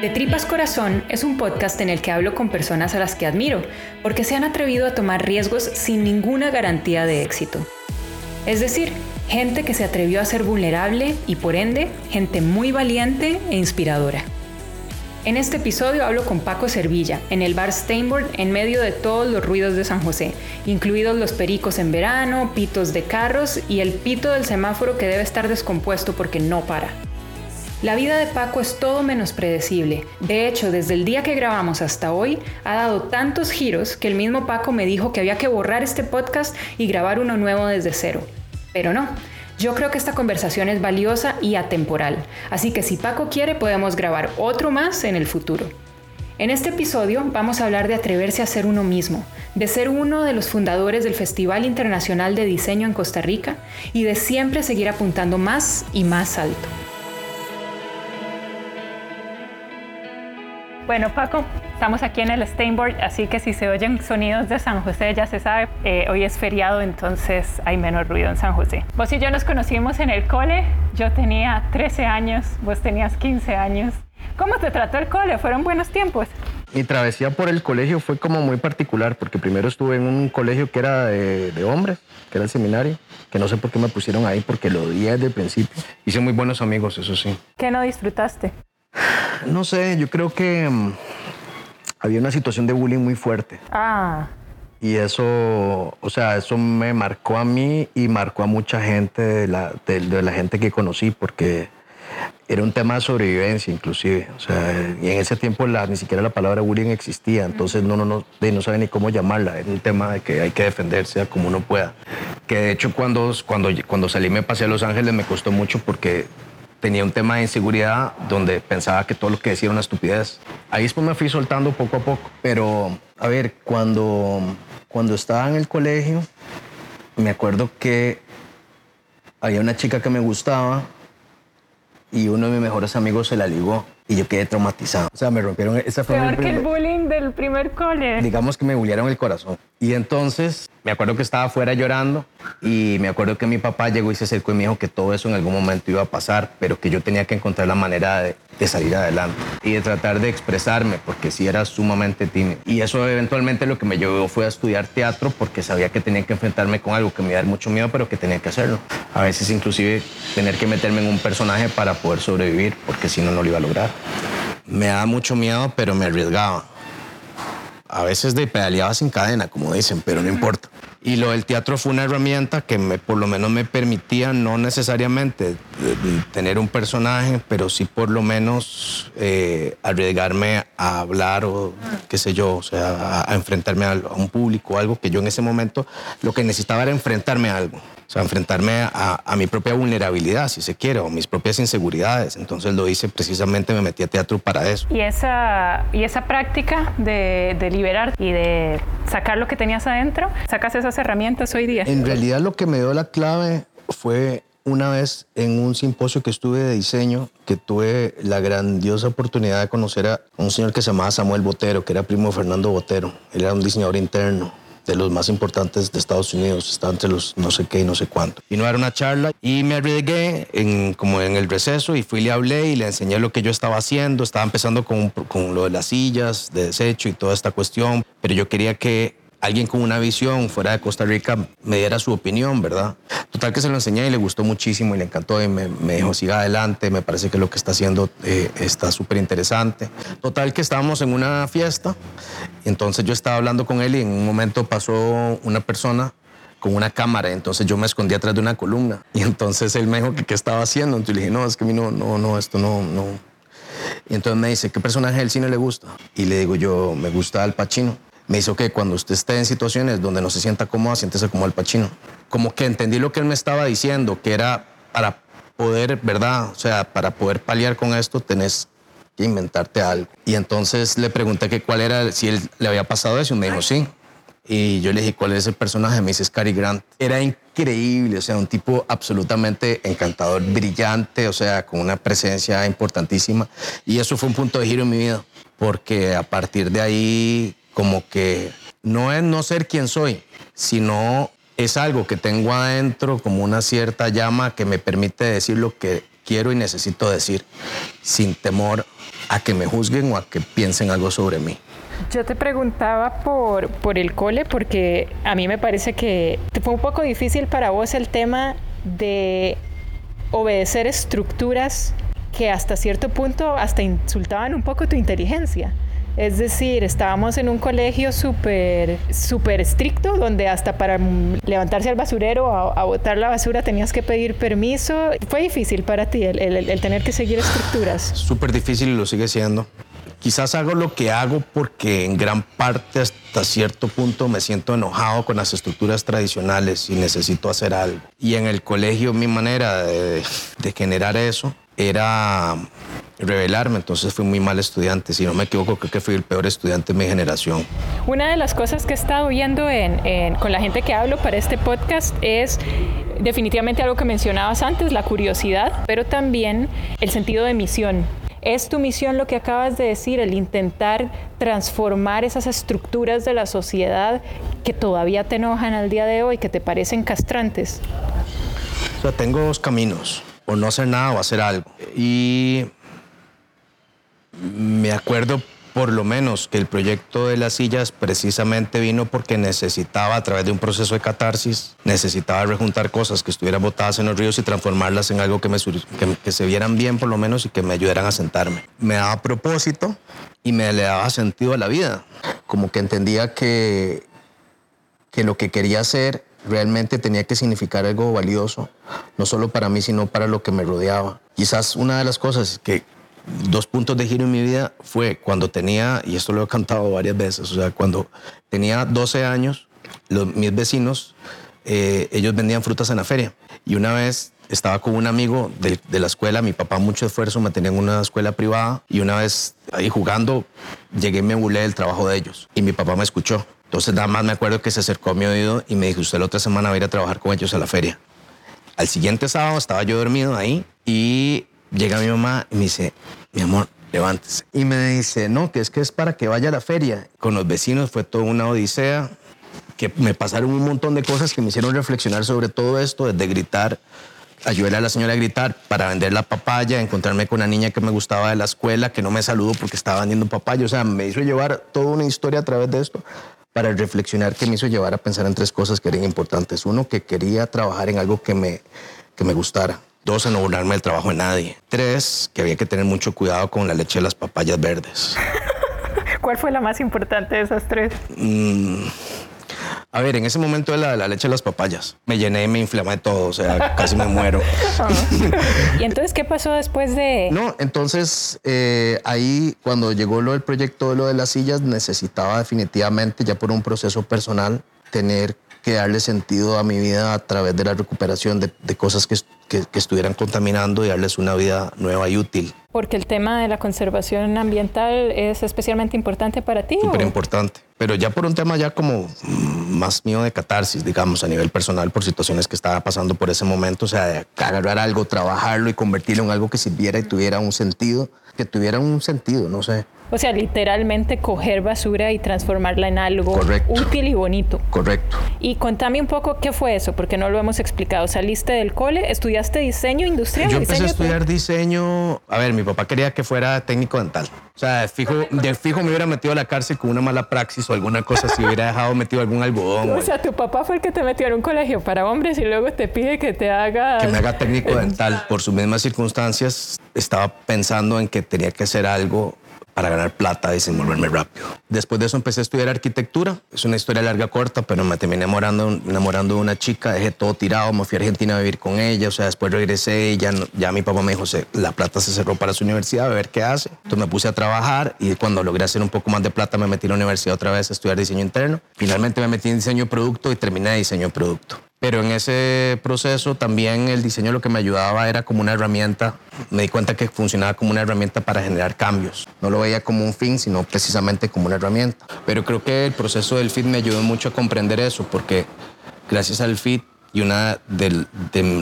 De Tripas Corazón es un podcast en el que hablo con personas a las que admiro, porque se han atrevido a tomar riesgos sin ninguna garantía de éxito. Es decir, gente que se atrevió a ser vulnerable y por ende, gente muy valiente e inspiradora. En este episodio hablo con Paco Servilla, en el bar Steinborn, en medio de todos los ruidos de San José, incluidos los pericos en verano, pitos de carros y el pito del semáforo que debe estar descompuesto porque no para. La vida de Paco es todo menos predecible. De hecho, desde el día que grabamos hasta hoy, ha dado tantos giros que el mismo Paco me dijo que había que borrar este podcast y grabar uno nuevo desde cero. Pero no, yo creo que esta conversación es valiosa y atemporal, así que si Paco quiere podemos grabar otro más en el futuro. En este episodio vamos a hablar de atreverse a ser uno mismo, de ser uno de los fundadores del Festival Internacional de Diseño en Costa Rica y de siempre seguir apuntando más y más alto. Bueno, Paco, estamos aquí en el Steinboard, así que si se oyen sonidos de San José, ya se sabe, eh, hoy es feriado, entonces hay menos ruido en San José. Vos y yo nos conocimos en el cole, yo tenía 13 años, vos tenías 15 años. ¿Cómo te trató el cole? ¿Fueron buenos tiempos? Mi travesía por el colegio fue como muy particular, porque primero estuve en un colegio que era de, de hombres, que era el seminario, que no sé por qué me pusieron ahí, porque lo odié desde el principio. Hice muy buenos amigos, eso sí. ¿Qué no disfrutaste? No sé, yo creo que mm, había una situación de bullying muy fuerte. Ah, Y eso, o sea, eso me marcó a mí y marcó a mucha gente de la, de- de la gente que conocí, porque era un tema de sobrevivencia inclusive. O sea, y en ese tiempo la, ni siquiera la palabra bullying existía, entonces no, no, no, no sabe ni cómo llamarla. Era un tema de que hay que defenderse a como uno pueda. Que de hecho cuando, cuando, cuando salí me pasé a Los Ángeles me costó mucho porque tenía un tema de inseguridad donde pensaba que todo lo que decía era una estupidez. Ahí después me fui soltando poco a poco. Pero, a ver, cuando, cuando estaba en el colegio, me acuerdo que había una chica que me gustaba y uno de mis mejores amigos se la ligó y yo quedé traumatizado. O sea, me rompieron... Esa fue mi peor que el primer- bullying del primer cole. digamos que me bullearon el corazón. Y entonces me acuerdo que estaba afuera llorando y me acuerdo que mi papá llegó y se acercó y me dijo que todo eso en algún momento iba a pasar, pero que yo tenía que encontrar la manera de, de salir adelante y de tratar de expresarme, porque sí era sumamente tímido. Y eso eventualmente lo que me llevó fue a estudiar teatro porque sabía que tenía que enfrentarme con algo que me iba a dar mucho miedo, pero que tenía que hacerlo. A veces inclusive tener que meterme en un personaje para poder sobrevivir, porque si no, no lo iba a lograr. Me daba mucho miedo, pero me arriesgaba. A veces de pedaleaba sin cadena, como dicen, pero no importa. Y lo del teatro fue una herramienta que me, por lo menos me permitía no necesariamente eh, tener un personaje, pero sí por lo menos eh, arriesgarme a hablar o qué sé yo, o sea, a, enfrentarme a, a un público, algo que yo en ese momento lo que necesitaba era enfrentarme a algo. O sea, enfrentarme a, a mi propia vulnerabilidad, si se quiere, o mis propias inseguridades. Entonces lo hice precisamente, me metí a teatro para eso. Y esa, y esa práctica de, de liberar y de sacar lo que tenías adentro, sacas esas herramientas hoy día. En realidad lo que me dio la clave fue una vez en un simposio que estuve de diseño, que tuve la grandiosa oportunidad de conocer a un señor que se llamaba Samuel Botero, que era primo de Fernando Botero. Él era un diseñador interno de los más importantes de Estados Unidos, estaba entre los no sé qué y no sé cuánto. Vino a dar una charla y me arriesgué en, como en el receso y fui y le hablé y le enseñé lo que yo estaba haciendo. Estaba empezando con, con lo de las sillas de desecho y toda esta cuestión, pero yo quería que alguien con una visión fuera de Costa Rica me diera su opinión, ¿verdad? Total que se lo enseñé y le gustó muchísimo y le encantó y me, me dijo, siga adelante, me parece que lo que está haciendo eh, está súper interesante. Total que estábamos en una fiesta y entonces yo estaba hablando con él y en un momento pasó una persona con una cámara, entonces yo me escondí atrás de una columna y entonces él me dijo que qué estaba haciendo, entonces le dije, no, es que a mí no, no, no, esto no, no. Y entonces me dice, ¿qué personaje del cine le gusta? Y le digo yo, me gusta Al Pacino. Me dice, ok, cuando usted esté en situaciones donde no se sienta cómoda, siéntese como Al Pacino. Como que entendí lo que él me estaba diciendo, que era para poder, ¿verdad? O sea, para poder paliar con esto tenés que inventarte algo. Y entonces le pregunté que cuál era, si él le había pasado eso, y me dijo, sí. Y yo le dije, ¿cuál es el personaje? Me dice, es Cary Grant. Era increíble, o sea, un tipo absolutamente encantador, brillante, o sea, con una presencia importantísima. Y eso fue un punto de giro en mi vida, porque a partir de ahí, como que no es no ser quien soy, sino es algo que tengo adentro, como una cierta llama que me permite decir lo que quiero y necesito decir sin temor a que me juzguen o a que piensen algo sobre mí. Yo te preguntaba por, por el cole porque a mí me parece que fue un poco difícil para vos el tema de obedecer estructuras que hasta cierto punto hasta insultaban un poco tu inteligencia. Es decir, estábamos en un colegio súper súper estricto, donde hasta para levantarse al basurero a, botar la basura tenías que pedir permiso. ¿Fue difícil para ti el, el tener que seguir estructuras? Súper difícil y lo sigue siendo. Quizás hago lo que hago porque en gran parte hasta cierto punto me siento enojado con las estructuras tradicionales y necesito hacer algo. Y en el colegio mi manera de, generar eso era revelarme, entonces fui muy mal estudiante. Si no me equivoco, creo que fui el peor estudiante de mi generación. Una de las cosas que he estado viendo con la gente que hablo para este podcast es definitivamente algo que mencionabas antes, la curiosidad, pero también el sentido de misión. Es tu misión lo que acabas de decir, el intentar transformar esas estructuras de la sociedad que todavía te enojan al día de hoy, que te parecen castrantes. O sea, tengo dos caminos, o no hacer nada o hacer algo. Y me acuerdo por lo menos que el proyecto de las sillas precisamente vino porque necesitaba, a través de un proceso de catarsis, necesitaba rejuntar cosas que estuvieran botadas en los ríos y transformarlas en algo que, me, que, se vieran bien por lo menos y que me ayudaran a sentarme. Me daba propósito y me le daba sentido a la vida. Como que entendía que, que lo que quería hacer realmente tenía que significar algo valioso, no solo para mí, sino para lo que me rodeaba. Quizás una de las cosas que dos puntos de giro en mi vida fue cuando tenía, y esto lo he cantado varias veces, o sea, cuando tenía 12 años, los, mis vecinos, eh, ellos vendían frutas en la feria. Y una vez estaba con un amigo de, de, la escuela, mi papá mucho esfuerzo, me tenía en una escuela privada, y una vez ahí jugando, llegué y me burlé del trabajo de ellos. Y mi papá me escuchó. Entonces nada más me acuerdo que se acercó a mi oído y me dijo, usted la otra semana va a ir a trabajar con ellos a la feria. Al siguiente sábado estaba yo dormido ahí y llega mi mamá y me dice, mi amor, levántese. Y me dice, no, que es que es para que vaya a la feria. Con los vecinos fue toda una odisea, que me pasaron un montón de cosas que me hicieron reflexionar sobre todo esto, desde gritar, ayudar a la señora a gritar para vender la papaya, encontrarme con una niña que me gustaba de la escuela, que no me saludó porque estaba vendiendo papaya. O sea, me hizo llevar toda una historia a través de esto para reflexionar que me hizo llevar a pensar en tres cosas que eran importantes. Uno, que quería trabajar en algo que me, que me gustara. Dos, a no burlarme del trabajo de nadie. Tres, que había que tener mucho cuidado con la leche de las papayas verdes. ¿Cuál fue la más importante de esas tres? Mm, a ver, en ese momento de la, leche de las papayas, me llené y me inflamé todo, o sea, casi me muero. ¿Y entonces qué pasó después de...? No, entonces eh, ahí cuando llegó lo del proyecto de lo de las sillas, necesitaba definitivamente, ya por un proceso personal, tener que darle sentido a mi vida a través de la recuperación de, cosas que, que, estuvieran contaminando y darles una vida nueva y útil. Porque el tema de la conservación ambiental es especialmente importante para ti. Súper importante. Pero ya por un tema ya como más mío de catarsis, digamos, a nivel personal, por situaciones que estaba pasando por ese momento. O sea, de agarrar algo, trabajarlo y convertirlo en algo que sirviera y tuviera un sentido, que tuviera un sentido, no sé. O sea, literalmente coger basura y transformarla en algo útil y bonito. Correcto. Y contame un poco qué fue eso, porque no lo hemos explicado. Saliste del cole, estudiaste diseño industrial. Yo empecé a estudiar diseño. A ver, mi papá quería que fuera técnico dental. O sea, de fijo, de fijo me hubiera metido a la cárcel con una mala praxis o alguna cosa si hubiera dejado metido algún algodón. O sea, tu papá fue el que te metió en un colegio para hombres y luego te pide que te haga... Que me haga técnico dental. Por sus mismas circunstancias, estaba pensando en que tenía que hacer algo para ganar plata y desenvolverme rápido. Después de eso empecé a estudiar arquitectura. Es una historia larga, corta, pero me terminé enamorando, enamorando de una chica, dejé todo tirado, me fui a Argentina a vivir con ella, o sea, después regresé y ya, ya mi papá me dijo, la plata se cerró para su universidad, a ver qué hace. Entonces me puse a trabajar y cuando logré hacer un poco más de plata me metí a la universidad otra vez a estudiar diseño interno. Finalmente me metí en diseño de producto y terminé de diseño de producto. Pero en ese proceso también el diseño lo que me ayudaba era como una herramienta. Me di cuenta que funcionaba como una herramienta para generar cambios. No lo veía como un fin, sino precisamente como una herramienta. Pero creo que el proceso del FIT me ayudó mucho a comprender eso, porque gracias al FIT y una de,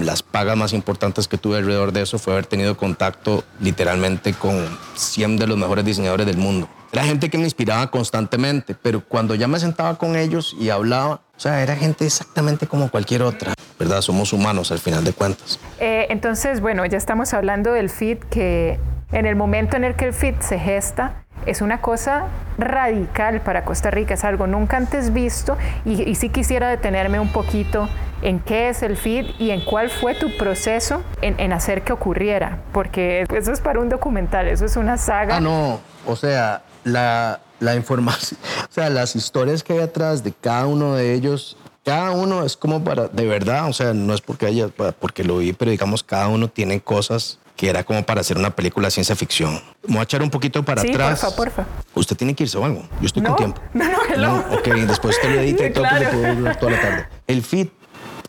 las pagas más importantes que tuve alrededor de eso fue haber tenido contacto literalmente con 100 de los mejores diseñadores del mundo. Era gente que me inspiraba constantemente, pero cuando ya me sentaba con ellos y hablaba, o sea, era gente exactamente como cualquier otra. ¿verdad? Somos humanos al final de cuentas. Eh, entonces, bueno, ya estamos hablando del fit que en el momento en el que el fit se gesta, es una cosa radical para Costa Rica, es algo nunca antes visto y, y sí quisiera detenerme un poquito en qué es el feed y en cuál fue tu proceso en, hacer que ocurriera, porque eso es para un documental, eso es una saga. Ah, no, o sea, la, la información, o sea, las historias que hay atrás de cada uno de ellos cada uno es como para, de verdad, o sea, no es porque haya, porque lo vi, pero digamos, cada uno tiene cosas que era como para hacer una película de ciencia ficción. Me voy a echar un poquito para sí, atrás. porfa, porfa. Usted tiene que irse o algo. Yo estoy con tiempo. No, no, no. no ok, después te lo edita y todo, claro. puedo hablar toda la tarde. El fit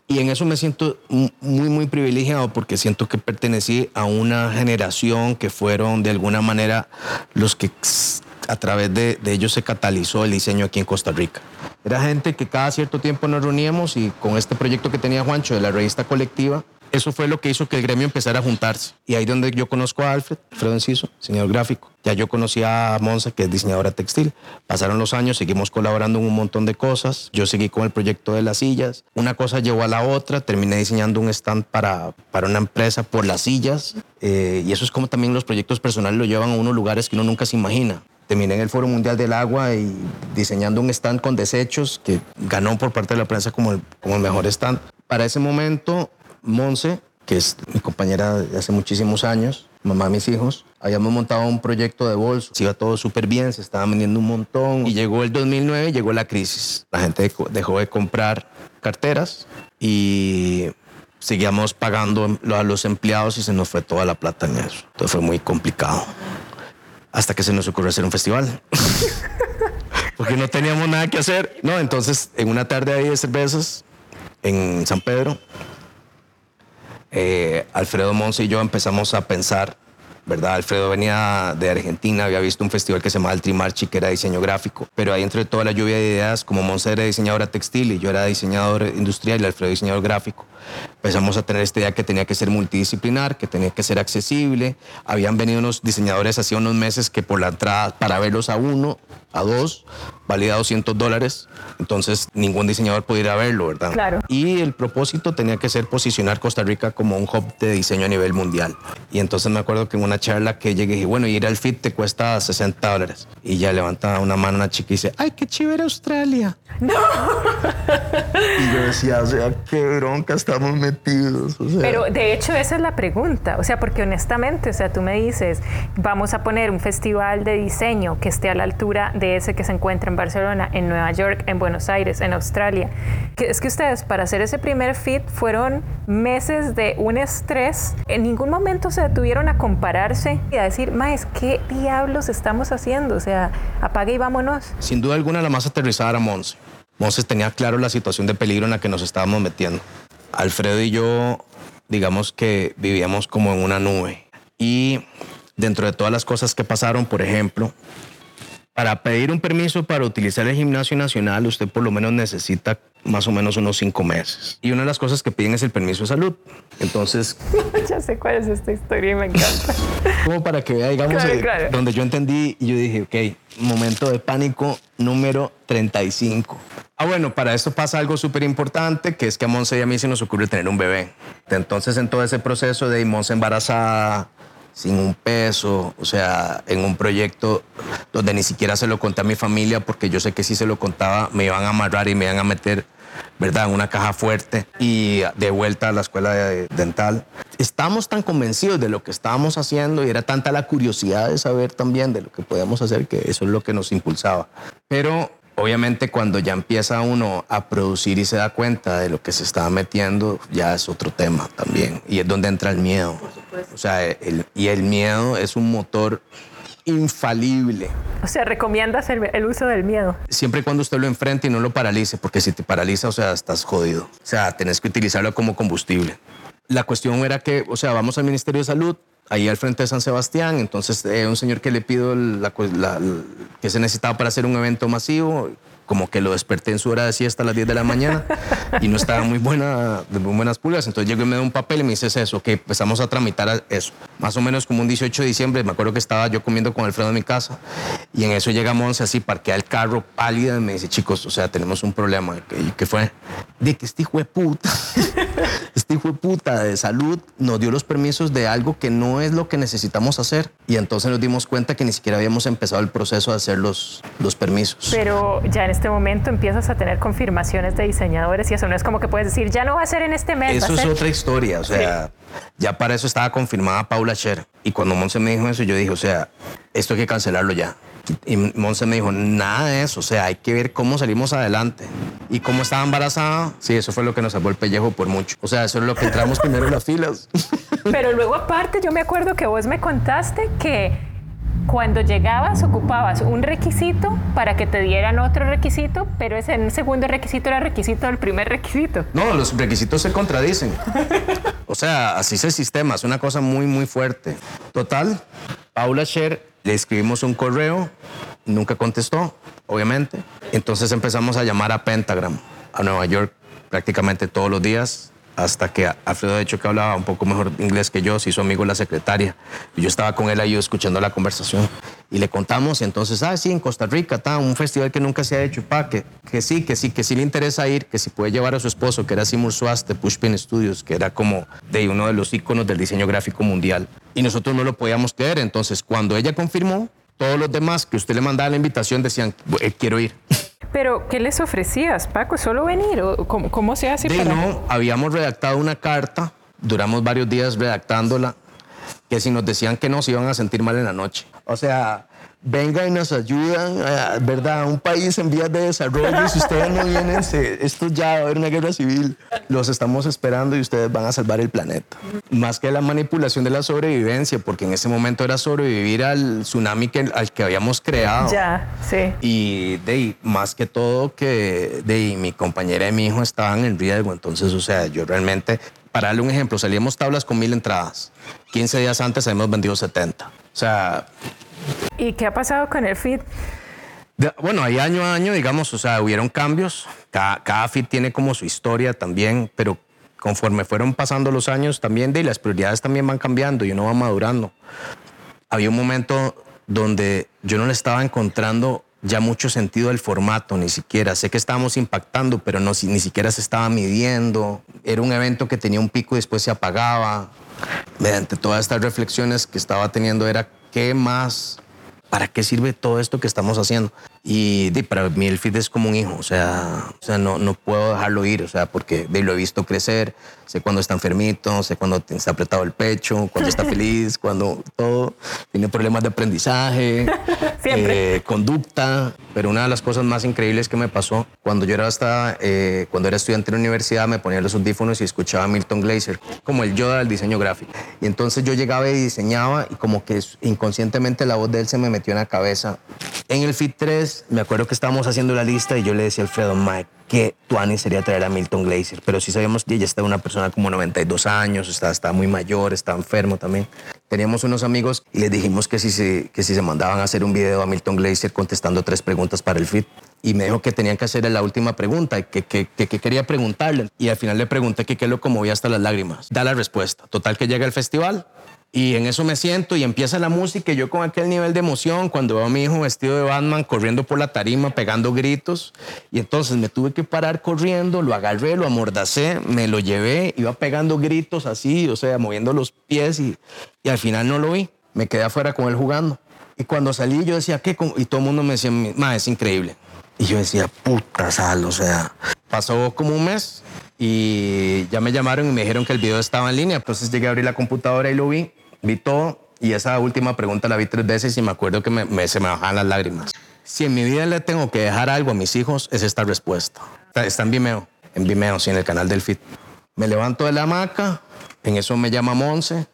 y en eso me siento muy, muy privilegiado porque siento que pertenecí a una generación que fueron de alguna manera los que a través de, de, ellos se catalizó el diseño aquí en Costa Rica. Era gente que cada cierto tiempo nos reuníamos y con este proyecto que tenía Juancho de la revista colectiva, eso fue lo que hizo que el gremio empezara a juntarse. Y ahí donde yo conozco a Alfred, Alfredo Enciso, señor gráfico. Ya yo conocí a Monza, que es diseñadora textil. Pasaron los años, seguimos colaborando en un montón de cosas. Yo seguí con el proyecto de las sillas. Una cosa llevó a la otra. Terminé diseñando un stand para, para una empresa por las sillas. Eh, y eso es como también los proyectos personales lo llevan a unos lugares que uno nunca se imagina terminé en el Foro Mundial del Agua y diseñando un stand con desechos que ganó por parte de la prensa como el, mejor stand. Para ese momento Monse, que es mi compañera de hace muchísimos años, mamá de mis hijos, habíamos montado un proyecto de bolsos, iba todo súper bien, se estaba vendiendo un montón y llegó el 2009, llegó la crisis. La gente dejó de comprar carteras y seguíamos pagando a los empleados y se nos fue toda la plata en eso. Entonces fue muy complicado. Hasta que se nos ocurrió hacer un festival. Porque no teníamos nada que hacer. No, entonces en una tarde ahí de cervezas en San Pedro, eh, Alfredo Monse y yo empezamos a pensar, ¿verdad? Alfredo venía de Argentina, había visto un festival que se llamaba el Trimarchi, que era diseño gráfico, pero ahí entre toda la lluvia de ideas, como Monse era diseñadora textil y yo era diseñador industrial y Alfredo diseñador gráfico, empezamos a tener esta idea que tenía que ser multidisciplinar, que tenía que ser accesible. Habían venido unos diseñadores hacía unos meses que por la entrada, para verlos a uno, a dos, valía 200 dólares. Entonces ningún diseñador podía ir a verlo, ¿verdad? Claro. Y el propósito tenía que ser posicionar Costa Rica como un hub de diseño a nivel mundial. Y entonces me acuerdo que en una charla que llegué dije, bueno, ir al FIT te cuesta 60 dólares. Y ya levantaba una mano una chica y dice, ay, qué chévere Australia. No. y yo decía, o sea, qué bronca estamos metidos. Pero de hecho esa es la pregunta, o sea, porque honestamente, o sea, tú me dices, vamos a poner un festival de diseño que esté a la altura de ese que se encuentra en Barcelona, en Nueva York, en Buenos Aires, en Australia. Que es que ustedes para hacer ese primer fit fueron meses de un estrés. En ningún momento se detuvieron a compararse y a decir, Maes, ¿qué diablos estamos haciendo? O sea, apague y vámonos. Sin duda alguna la más aterrizada era Monse. Monse tenía claro la situación de peligro en la que nos estábamos metiendo. Alfredo y yo, digamos que vivíamos como en una nube. Y dentro de todas las cosas que pasaron, por ejemplo, para pedir un permiso para utilizar el gimnasio nacional, usted por lo menos necesita más o menos unos cinco meses. Y una de las cosas que piden es el permiso de salud. Entonces... ya sé cuál es esta historia y me encanta. Como para que vea, digamos, eh, donde yo entendí y yo dije, ok, momento de pánico número 35. Ah, bueno, para esto pasa algo súper importante, que es que a Monse y a mí se nos ocurre tener un bebé. Entonces, en todo ese proceso de Monse embarazada, sin un peso, o sea, en un proyecto donde ni siquiera se lo conté a mi familia, porque yo sé que si se lo contaba me iban a amarrar y me iban a meter, ¿verdad?, en una caja fuerte y de vuelta a la escuela dental. Estamos tan convencidos de lo que estábamos haciendo y era tanta la curiosidad de saber también de lo que podíamos hacer que eso es lo que nos impulsaba. Pero Obviamente cuando ya empieza uno a producir y se da cuenta de lo que se está metiendo, ya es otro tema también. Y es donde entra el miedo. O sea, y el miedo es un motor infalible. O sea, recomiendas el, uso del miedo. Siempre y cuando usted lo enfrente y no lo paralice, porque si te paraliza, o sea, estás jodido. O sea, tenés que utilizarlo como combustible. La cuestión era que, o sea, vamos al Ministerio de Salud, ahí al frente de San Sebastián. Entonces, eh, un señor que le pido la, que se necesitaba para hacer un evento masivo, como que lo desperté en su hora de siesta a las 10 de la mañana y no estaba muy buena, de muy buenas pulgas. Entonces llego y me da un papel y me dice eso, que empezamos a tramitar eso. Más o menos como un 18 de diciembre, me acuerdo que estaba yo comiendo con Alfredo en mi casa y en eso llega Monse así, parquea el carro pálida y me dice, chicos, o sea, tenemos un problema. ¿Y qué fue? De que este hijo de puta este hijo de puta de salud nos dio los permisos de algo que no es lo que necesitamos hacer. Y entonces nos dimos cuenta que ni siquiera habíamos empezado el proceso de hacer los, los permisos. Pero ya en este momento empiezas a tener confirmaciones de diseñadores y eso no es como que puedes decir, ya no va a ser en este mes. Eso es otra historia, o sea, ya para eso estaba confirmada Paula Scher. Y cuando Monse me dijo eso, yo dije, o sea, esto hay que cancelarlo ya. Y Monse me dijo, nada de eso, o sea, hay que ver cómo salimos adelante. Y cómo estaba embarazada, sí, eso fue lo que nos salvó el pellejo por mucho. O sea, eso es lo que entramos primero en las filas. Pero luego aparte, yo me acuerdo que vos me contaste que cuando llegabas ocupabas un requisito para que te dieran otro requisito, pero ese segundo requisito era requisito del primer requisito. No, los requisitos se contradicen. O sea, así es el sistema, es una cosa muy, muy fuerte. Total, Paula Scher le escribimos un correo, nunca contestó, obviamente. Entonces empezamos a llamar a Pentagram, a Nueva York, prácticamente todos los días, hasta que Alfredo, de hecho, que hablaba un poco mejor inglés que yo, se hizo amigo la secretaria. Yo estaba con él ahí escuchando la conversación. Y le contamos, entonces, ah, sí, en Costa Rica, está un festival que nunca se ha hecho, pa, que, que sí, que sí, que sí le interesa ir, que si puede llevar a su esposo, que era Simur Suaz de Pushpin Studios, que era como de uno de los íconos del diseño gráfico mundial. Y nosotros no lo podíamos creer. Entonces, cuando ella confirmó, todos los demás que usted le mandaba la invitación decían, eh, quiero ir. Pero, ¿qué les ofrecías, Paco? ¿Solo venir? ¿O cómo, se hace? para... no, habíamos redactado una carta, duramos varios días redactándola, que si nos decían que no, se iban a sentir mal en la noche. O sea, vengan y nos ayudan, eh, ¿verdad? Un país en vías de desarrollo, si ustedes no vienen, esto ya va a haber una guerra civil. Los estamos esperando y ustedes van a salvar el planeta. Más que la manipulación de la sobrevivencia, porque en ese momento era sobrevivir al tsunami que, al que habíamos creado. Ya, sí. Y de más que todo que de mi compañera y mi hijo estaban en riesgo, entonces, o sea, yo realmente para darle un ejemplo, salíamos tablas con mil entradas. 15 días antes habíamos vendido 70. O sea, ¿Y qué ha pasado con el feed? Bueno, hay año a año, digamos, o sea, hubieron cambios. Cada, cada feed tiene como su historia también, pero conforme fueron pasando los años también, de, las prioridades también van cambiando y uno va madurando. Había un momento donde yo no le estaba encontrando ya mucho sentido al formato, ni siquiera. Sé que estábamos impactando, pero no, ni siquiera se estaba midiendo. Era un evento que tenía un pico y después se apagaba. Mediante todas estas reflexiones que estaba teniendo era qué más, para qué sirve todo esto que estamos haciendo. Y para mí el feed es como un hijo, o sea, o sea no, no puedo dejarlo ir, o sea, porque de, lo he visto crecer, sé cuando está enfermito, sé cuando está apretado el pecho, cuando está feliz, cuando todo, tiene problemas de aprendizaje, eh, conducta, pero una de las cosas más increíbles que me pasó, cuando yo era hasta, eh, cuando era estudiante en la universidad, me ponía los audífonos y escuchaba a Milton Glaser, como el Yoda del diseño gráfico. Y entonces yo llegaba y diseñaba y como que inconscientemente la voz de él se me metió en la cabeza. En el Fit 3 me acuerdo que estábamos haciendo la lista y yo le decía a Alfredo, Mike, que Tuani sería traer a Milton Glaser, pero sí sabíamos que ella estaba una persona como 92 años, está, está muy mayor, está enfermo también. Teníamos unos amigos y les dijimos que si, se, que si se mandaban a hacer un video a Milton Glaser contestando tres preguntas para el fit. Y me dijo que tenían que hacer la última pregunta, que, que, que, quería preguntarle. Y al final le pregunté que qué lo conmovía hasta las lágrimas. Da la respuesta. Total que llega el festival, y en eso me siento y empieza la música y yo con aquel nivel de emoción cuando veo a mi hijo vestido de Batman corriendo por la tarima, pegando gritos. Y entonces me tuve que parar corriendo, lo agarré, lo amordacé, me lo llevé, iba pegando gritos así, o sea, moviendo los pies y, y al final no lo vi. Me quedé afuera con él jugando. Y cuando salí yo decía, ¿qué? Y todo el mundo me decía, ma, es increíble. Y yo decía, puta sal, o sea, pasó como un mes y ya me llamaron y me dijeron que el video estaba en línea. Entonces llegué a abrir la computadora y lo vi vi todo y esa última pregunta la vi tres veces y me acuerdo que me, se me bajaban las lágrimas. Si en mi vida le tengo que dejar algo a mis hijos, es esta respuesta. Está en Vimeo, en Vimeo, sí, en el canal del FIT. Me levanto de la hamaca, en eso me llama Monse,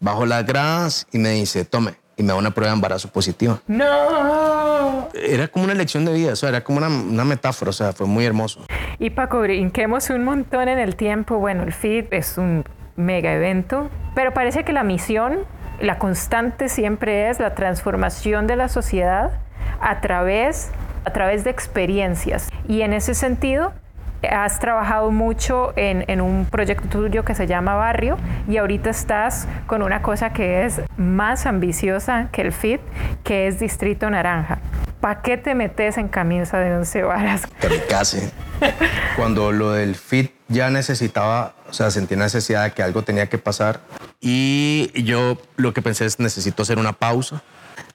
bajo las gradas y me dice, tome, y me da una prueba de embarazo positiva. ¡No! Era como una lección de vida, o sea, era como una, una metáfora, o sea, fue muy hermoso. Y Paco, brinquemos un montón en el tiempo. Bueno, el FIT es un mega evento, pero parece que la misión, la constante siempre es la transformación de la sociedad a través, a través de experiencias. Y en ese sentido, has trabajado mucho en, en, un proyecto tuyo que se llama Barrio y ahorita estás con una cosa que es más ambiciosa que el FIT, que es Distrito Naranja. ¿Para qué te metes en camisa de once varas? casi. Cuando lo del fit ya necesitaba, o sea, sentí necesidad de que algo tenía que pasar. Y yo lo que pensé es, necesito hacer una pausa.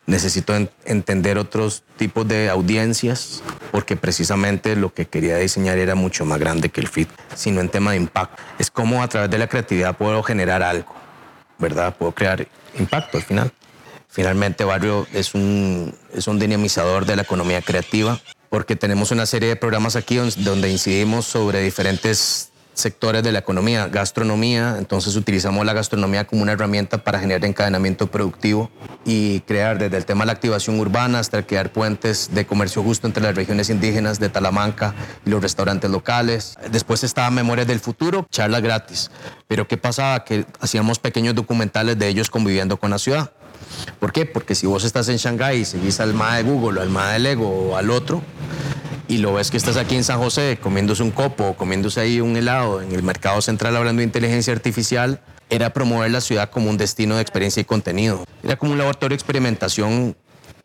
Necesito entender otros tipos de audiencias, porque precisamente lo que quería diseñar era mucho más grande que el fit, sino en tema de impacto. Es como a través de la creatividad puedo generar algo, ¿verdad? Puedo crear impacto al final. Finalmente, Barrio es un, es un dinamizador de la economía creativa porque tenemos una serie de programas aquí donde incidimos sobre diferentes sectores de la economía, gastronomía, entonces utilizamos la gastronomía como una herramienta para generar encadenamiento productivo y crear desde el tema de la activación urbana hasta crear puentes de comercio justo entre las regiones indígenas de Talamanca y los restaurantes locales. Después estaba Memorias del Futuro, charlas gratis. Pero ¿qué pasaba? Que hacíamos pequeños documentales de ellos conviviendo con la ciudad. ¿Por qué? Porque si vos estás en Shanghái y seguís al MA de Google o al MA de Lego o al otro, y lo ves que estás aquí en San José comiéndose un copo, comiéndose ahí un helado en el mercado central hablando de inteligencia artificial, era promover la ciudad como un destino de experiencia y contenido. Era como un laboratorio de experimentación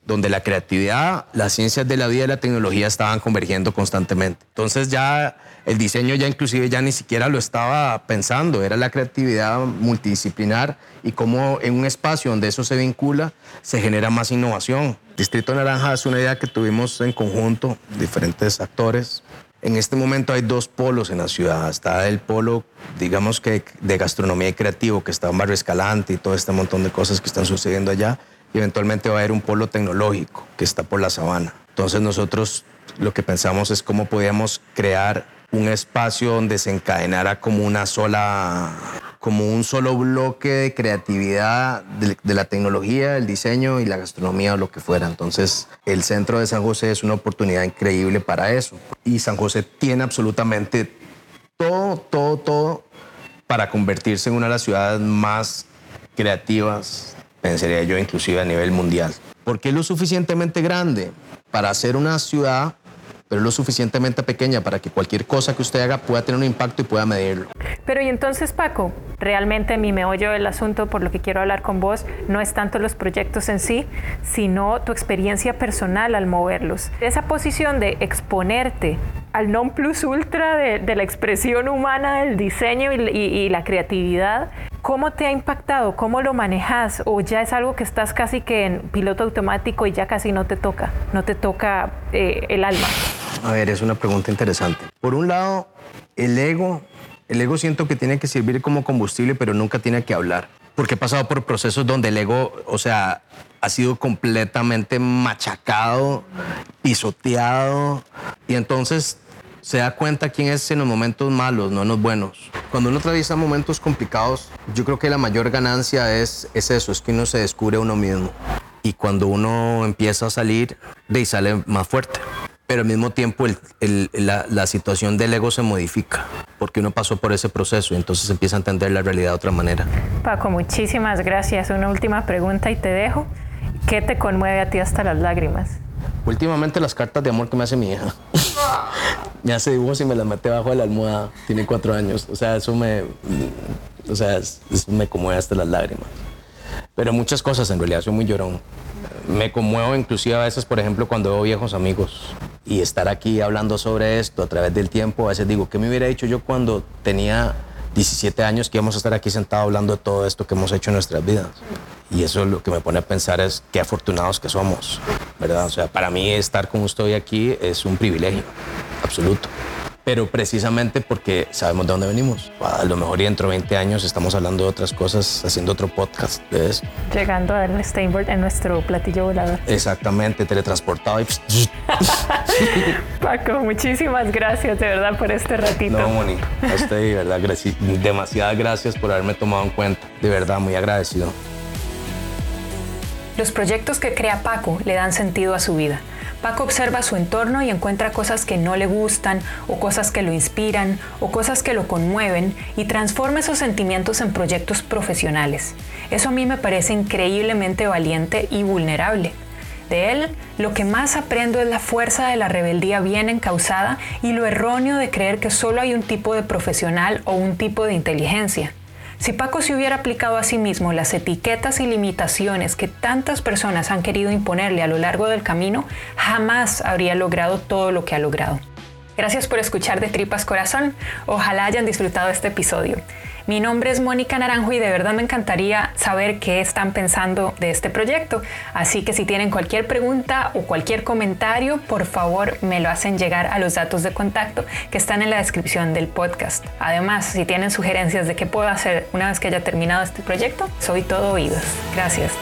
donde la creatividad, las ciencias de la vida y la tecnología estaban convergiendo constantemente. Entonces ya el diseño ya inclusive ya ni siquiera lo estaba pensando, era la creatividad multidisciplinar y cómo en un espacio donde eso se vincula se genera más innovación. Distrito Naranja es una idea que tuvimos en conjunto, diferentes actores. En este momento hay dos polos en la ciudad. Está el polo, digamos que de gastronomía y creativo, que está en Barrio Escalante y todo este montón de cosas que están sucediendo allá y eventualmente va a haber un polo tecnológico que está por la sabana. Entonces nosotros lo que pensamos es cómo podíamos crear un espacio donde se encadenara como una sola, como un solo bloque de creatividad de, la tecnología, el diseño y la gastronomía o lo que fuera. Entonces, el centro de San José es una oportunidad increíble para eso. Y San José tiene absolutamente todo, todo, todo para convertirse en una de las ciudades más creativas pensaría yo inclusive a nivel mundial. Porque es lo suficientemente grande para ser una ciudad, pero lo suficientemente pequeña para que cualquier cosa que usted haga pueda tener un impacto y pueda medirlo. Pero y entonces Paco, realmente mi meollo del asunto por lo que quiero hablar con vos no es tanto los proyectos en sí, sino tu experiencia personal al moverlos. Esa posición de exponerte al non plus ultra de, la expresión humana del diseño y, la creatividad, ¿cómo te ha impactado? ¿Cómo lo manejas? ¿O ya es algo que estás casi que en piloto automático y ya casi no te toca, no te toca eh, el alma? A ver, es una pregunta interesante. Por un lado, el ego, el ego siento que tiene que servir como combustible, pero nunca tiene que hablar. Porque he pasado por procesos donde el ego, o sea, ha sido completamente machacado, pisoteado, y entonces se da cuenta quién es en los momentos malos, no en los buenos. Cuando uno atraviesa momentos complicados, yo creo que la mayor ganancia es, es eso, es que uno se descubre a uno mismo. Y cuando uno empieza a salir, de ahí sale más fuerte. Pero al mismo tiempo la, la, situación del ego se modifica, porque uno pasó por ese proceso y entonces empieza a entender la realidad de otra manera. Paco, muchísimas gracias. Una última pregunta y te dejo. ¿Qué te conmueve a ti hasta las lágrimas? Últimamente las cartas de amor que me hace mi hija. me hace dibujos y me las mete bajo de la almohada. Tiene cuatro años. O sea, eso me, o sea, eso me conmueve hasta las lágrimas. Pero muchas cosas, en realidad, soy muy llorón. Me conmuevo inclusive a veces, por ejemplo, cuando veo viejos amigos y estar aquí hablando sobre esto a través del tiempo. A veces digo, ¿qué me hubiera dicho yo cuando tenía 17 años que íbamos a estar aquí sentados hablando de todo esto que hemos hecho en nuestras vidas? Y eso lo que me pone a pensar es qué afortunados que somos, ¿verdad? O sea, para mí estar como estoy aquí es un privilegio absoluto. Pero precisamente porque sabemos de dónde venimos. A lo mejor y dentro de 20 años estamos hablando de otras cosas, haciendo otro podcast de eso. Llegando al Steinboard en nuestro platillo volador. Exactamente, teletransportado y... Paco, muchísimas gracias de verdad por este ratito. No, Moni, a usted de verdad, demasiadas gracias por haberme tomado en cuenta. De verdad, muy agradecido. Los proyectos que crea Paco le dan sentido a su vida. Paco observa su entorno y encuentra cosas que no le gustan o cosas que lo inspiran o cosas que lo conmueven y transforma esos sentimientos en proyectos profesionales. Eso a mí me parece increíblemente valiente y vulnerable. De él, lo que más aprendo es la fuerza de la rebeldía bien encausada y lo erróneo de creer que solo hay un tipo de profesional o un tipo de inteligencia. Si Paco se hubiera aplicado a sí mismo las etiquetas y limitaciones que tantas personas han querido imponerle a lo largo del camino, jamás habría logrado todo lo que ha logrado. Gracias por escuchar de Tripas Corazón. Ojalá hayan disfrutado este episodio. Mi nombre es Mónica Naranjo y de verdad me encantaría saber qué están pensando de este proyecto. Así que si tienen cualquier pregunta o cualquier comentario, por favor me lo hacen llegar a los datos de contacto que están en la descripción del podcast. Además, si tienen sugerencias de qué puedo hacer una vez que haya terminado este proyecto, soy todo oídos. Gracias.